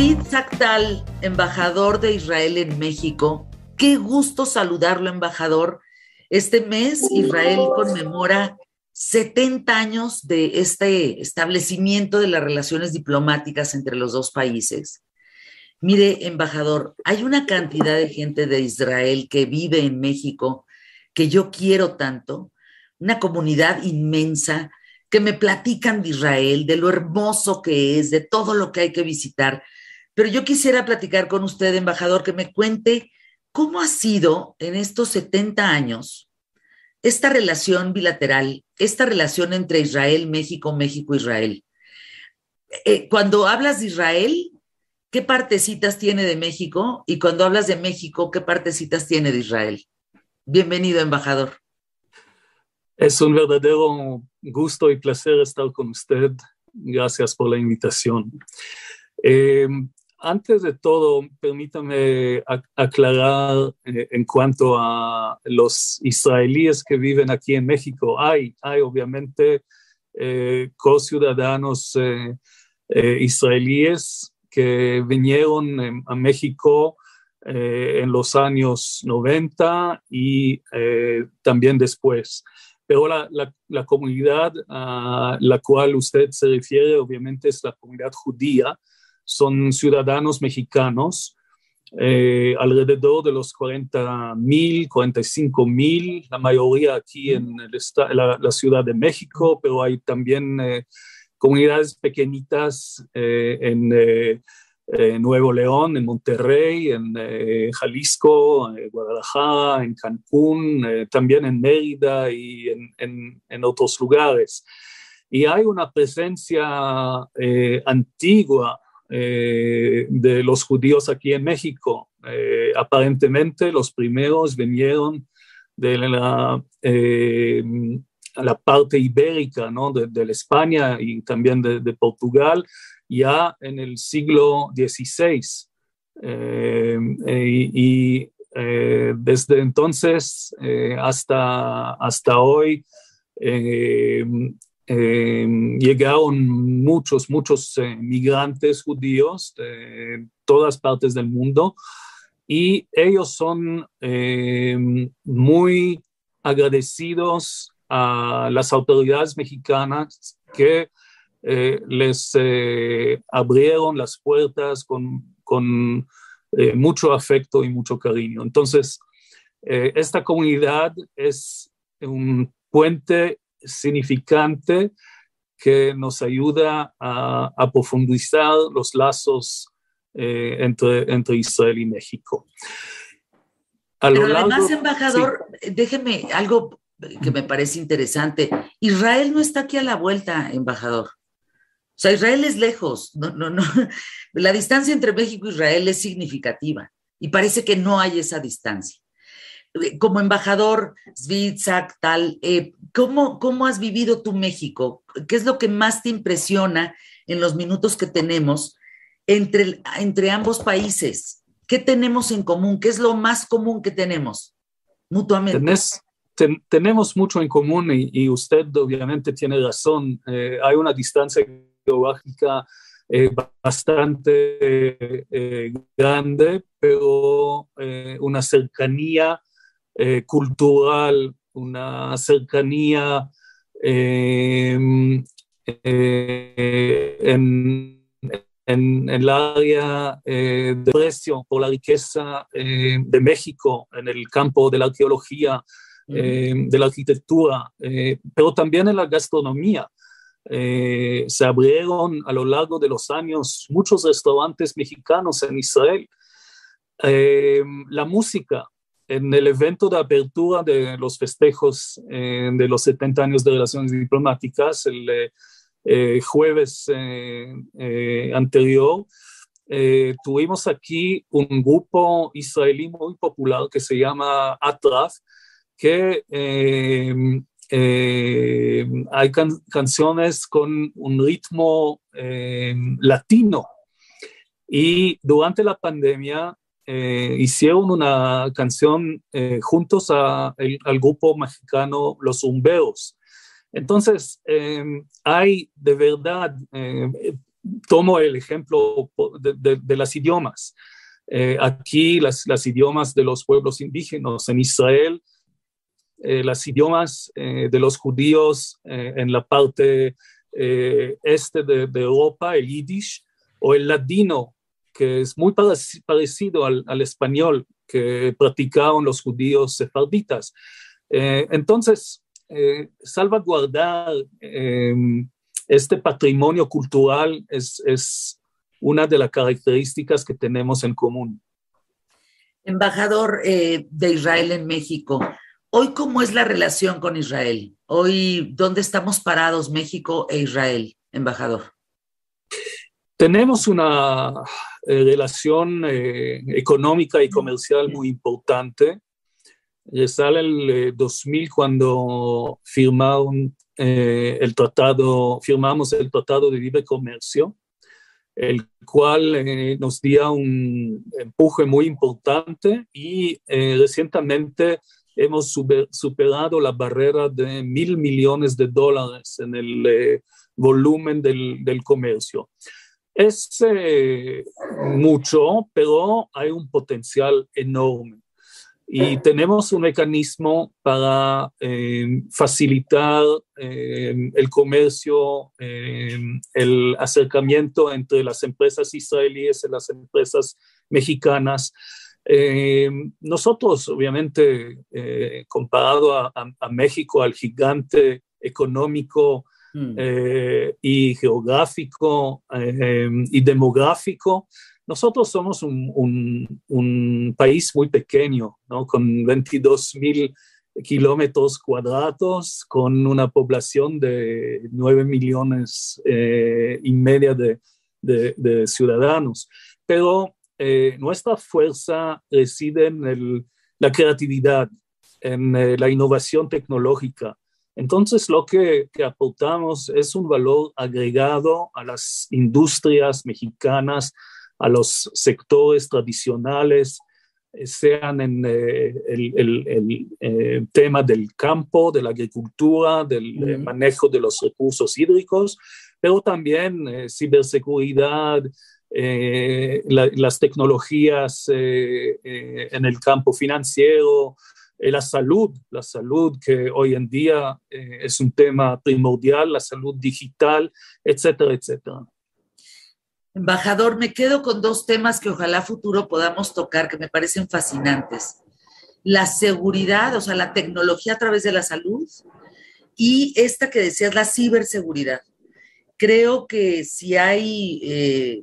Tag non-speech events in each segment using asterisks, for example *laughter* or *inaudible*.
Zvid Zaktal, embajador de Israel en México. Qué gusto saludarlo, embajador. Este mes Israel conmemora 70 años de este establecimiento de las relaciones diplomáticas entre los dos países. Mire, embajador, hay una cantidad de gente de Israel que vive en México que yo quiero tanto, una comunidad inmensa que me platican de Israel, de lo hermoso que es, de todo lo que hay que visitar. Pero yo quisiera platicar con usted, embajador, que me cuente cómo ha sido en estos 70 años esta relación bilateral, esta relación entre Israel, México, México, Israel. Eh, cuando hablas de Israel, ¿qué partecitas tiene de México? Y cuando hablas de México, ¿qué partecitas tiene de Israel? Bienvenido, embajador. Es un verdadero gusto y placer estar con usted. Gracias por la invitación. Eh, antes de todo, permítame aclarar eh, en cuanto a los israelíes que viven aquí en México. Hay, hay obviamente eh, co-ciudadanos israelíes que vinieron a México en los años 90 y también después pero la, la, comunidad a la cual usted se refiere obviamente es la comunidad judía, son ciudadanos mexicanos, eh, alrededor de los 40 mil, 45 mil, la mayoría aquí en la, Ciudad de México, pero hay también eh, comunidades pequeñitas eh, en Nuevo León, en Monterrey, en Jalisco, Guadalajara, en Cancún, también en Mérida y en, otros lugares. Y hay una presencia eh, de los judíos aquí en México. aparentemente los primeros vinieron de la, la parte ibérica, ¿no? de, de España y también de, Portugal, ya en el siglo XVI. Eh, y, eh, desde entonces eh, hasta, hasta hoy llegaron muchos, muchos migrantes judíos de todas partes del mundo y ellos son muy agradecidos a las autoridades mexicanas que eh, les eh, abrieron las puertas con, con eh, mucho afecto y mucho cariño. Entonces, esta comunidad es un puente significante que nos ayuda a, profundizar los lazos entre, entre Israel y México. Pero además, embajador, déjeme algo que me parece interesante. Israel no está aquí a la vuelta, embajador. O sea, Israel es lejos, no, no, no. *laughs* La distancia entre México e Israel es significativa y parece que no hay esa distancia. Eh, como embajador, Zvitzak, tal, eh, ¿cómo, ¿cómo has vivido tu México? ¿Qué es lo que más te impresiona en los minutos que tenemos entre, entre ambos países? ¿Qué tenemos en común? ¿Qué es lo más común que tenemos mutuamente? tenemos mucho en común y, usted obviamente tiene razón. Eh, hay una distancia geográfica eh, bastante eh, grande, pero eh, una cercanía cultural, una cercanía en, en, en, el área de precio por la riqueza de México en el campo de la arqueología, de la arquitectura, pero también en la gastronomía. Eh, se abrieron a lo largo de los años muchos restaurantes mexicanos en Israel. Eh, la música, en el evento de apertura de los festejos eh, de los 70 años de relaciones diplomáticas, el jueves anterior, tuvimos aquí un grupo israelí muy popular que se llama Atraf, que eh, hay canciones con un ritmo eh, latino. Y durante la pandemia eh, hicieron una canción juntos al grupo mexicano Los Umbeos. Entonces, hay de verdad tomo el ejemplo de, las idiomas. aquí las, las, idiomas de los pueblos indígenas en Israel, las idiomas de los judíos en la parte este de, Europa, el yiddish, o el ladino, que es muy parecido al, español que practicaban los judíos sefarditas. Eh, entonces, eh, salvaguardar em, este patrimonio cultural es, es, una de las características que tenemos en común. Embajador eh, de Israel en México, hoy cómo es la relación con Israel? Hoy, ¿dónde estamos parados México e Israel, embajador? Tenemos una relación económica y comercial muy importante sale el 2000 eh, cuando firmaron eh, el tratado, firmamos el tratado de libre comercio, el cual eh, nos dio un empuje muy importante y recientemente hemos superado la barrera de mil millones de dólares en el volumen del, del, comercio. Es mucho, pero hay un potencial enorme y tenemos un mecanismo para eh, facilitar eh, el comercio, eh, el acercamiento entre las empresas israelíes y las empresas mexicanas. nosotros, obviamente, comparado a, a, México, al gigante económico mm. y geográfico y demográfico, nosotros somos un, país muy pequeño, ¿no? con 22 mil kilómetros cuadrados, con una población de 9 millones eh, y media de, ciudadanos. Pero eh, nuestra fuerza reside en la creatividad, en eh, la innovación tecnológica. Entonces, lo que, que, aportamos es un valor agregado a las industrias mexicanas, a los sectores tradicionales, eh, sean en eh, el, eh, tema del campo, de la agricultura, del manejo de los recursos hídricos, pero también ciberseguridad, las tecnologías en el campo financiero, la salud, la salud que hoy en día es un tema primordial, la salud digital, etcétera, etcétera. Embajador, me quedo con dos temas que ojalá futuro podamos tocar, que me parecen fascinantes. La seguridad, o sea, la tecnología a través de la salud y esta que decías, la ciberseguridad. Creo que si hay eh,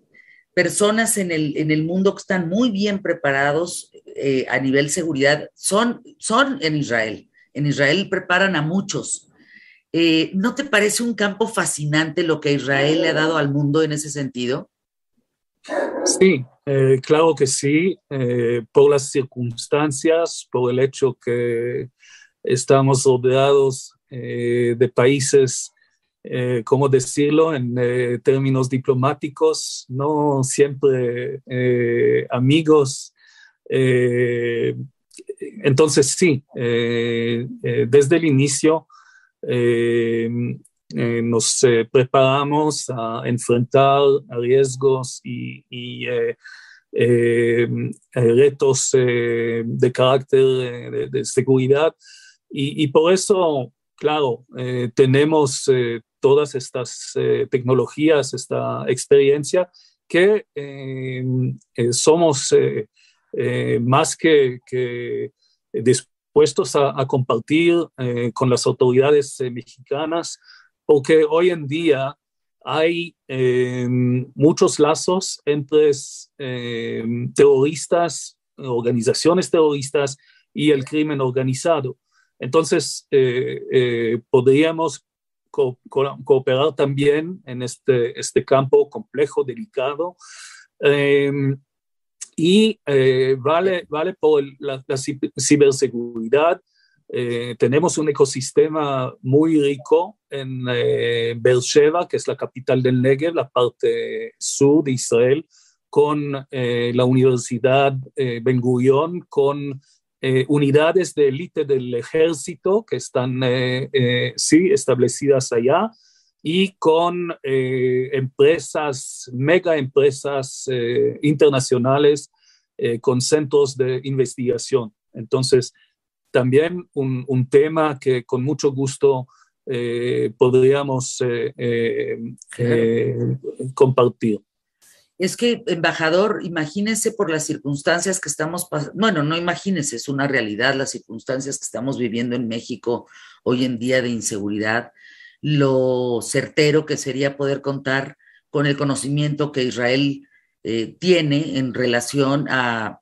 personas en el, en el, mundo que están muy bien preparados eh, a nivel seguridad, son, son en Israel. En Israel preparan a muchos. Eh, ¿No te parece un campo fascinante lo que Israel le ha dado al mundo en ese sentido? Sí, eh, claro que sí, por las circunstancias, por el hecho que estamos rodeados de países, ¿cómo decirlo?, en términos diplomáticos, no siempre amigos. entonces, sí, desde el inicio eh, nos eh, preparamos a enfrentar riesgos y, eh, retos de carácter de, seguridad. Y, por eso, claro, tenemos todas estas tecnologías, esta experiencia que somos más que, dispuestos a, compartir con las autoridades mexicanas porque hoy en día hay em, muchos lazos entre em, terroristas, organizaciones terroristas y el crimen organizado. Entonces, eh, eh, podríamos cooperar también en este, este campo complejo, delicado. Em, y eh, vale, vale por la ciberseguridad, eh, tenemos un ecosistema muy rico en eh, Beersheba, que es la capital del Negev, la parte sur de Israel, con eh, la Universidad eh, Ben Gurion, con unidades de élite del ejército que están, sí, establecidas allá, y con eh, empresas, mega empresas eh, internacionales eh, con centros de investigación. Entonces, también un, un tema que con mucho gusto podríamos compartir. Es que, embajador, imagínese por las circunstancias que estamos pasando, bueno, no imagínese, es una realidad las circunstancias que estamos viviendo en México hoy en día de inseguridad lo certero que sería poder contar con el conocimiento que Israel eh, tiene en relación a,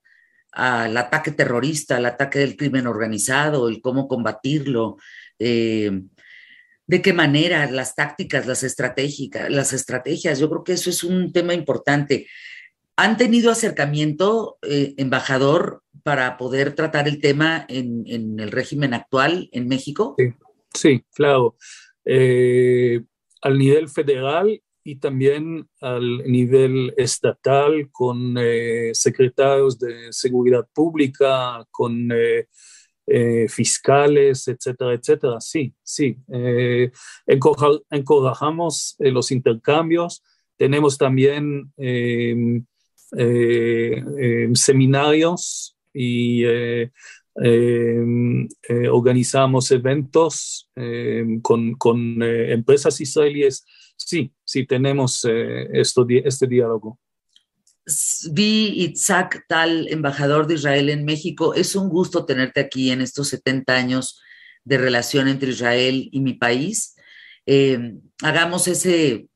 al ataque terrorista, al ataque del crimen organizado, el cómo combatirlo, eh, de qué manera, las tácticas, las estratégicas, las estrategias. Yo creo que eso es un tema importante. ¿Han tenido acercamiento, eh, embajador, para poder tratar el tema en, el régimen actual en México? Sí, sí claro. Eh, al nivel federal y también al nivel estatal con eh, secretarios de seguridad pública, con eh, fiscales, etcétera, etcétera. Sí, sí. encorajamos los intercambios. Tenemos también em, em, seminarios y Em, eh, organizamos eventos con, con eh, empresas israelíes. Sí, sí, tenemos eh, este diálogo. Vi Itzhak Tal, embajador de Israel en México. Es un gusto tenerte aquí en estos 70 años de relación entre Israel y mi país. Em, hagamos ese,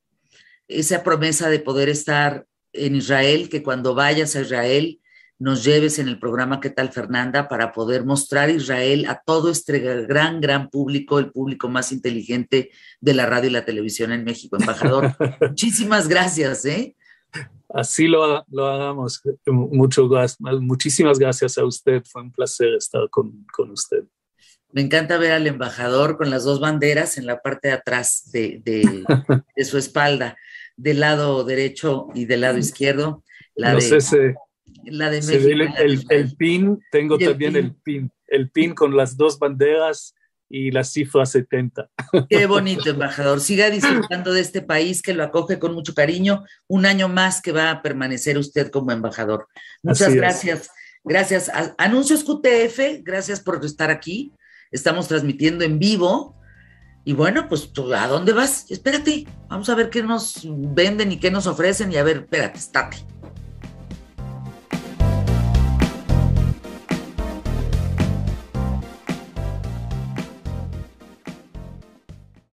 esa promesa de poder estar en Israel, que cuando vayas a Israel nos lleves en el programa ¿Qué tal Fernanda? para poder mostrar Israel a todo este gran, gran público, el público más inteligente de la radio y la televisión en México. Embajador, *laughs* muchísimas gracias. ¿eh? Así lo, lo hagamos. Mucho, muchísimas gracias a usted. Fue un placer estar con, con, usted. Me encanta ver al embajador con las dos banderas en la parte de atrás de, de, *laughs* de su espalda, del lado derecho y del lado izquierdo. La no de, sé la de México. el, pin, tengo también el pin, el pin con las dos banderas y la cifra 70. Qué bonito, embajador. Siga disfrutando de este país que lo acoge con mucho cariño. Un año más que va a permanecer usted como embajador. Muchas gracias. Gracias. Anuncios QTF, gracias por estar aquí. Estamos transmitiendo en vivo. Y bueno, pues ¿a dónde vas? Espérate, vamos a ver qué nos venden y qué nos ofrecen y a ver, espérate, estate.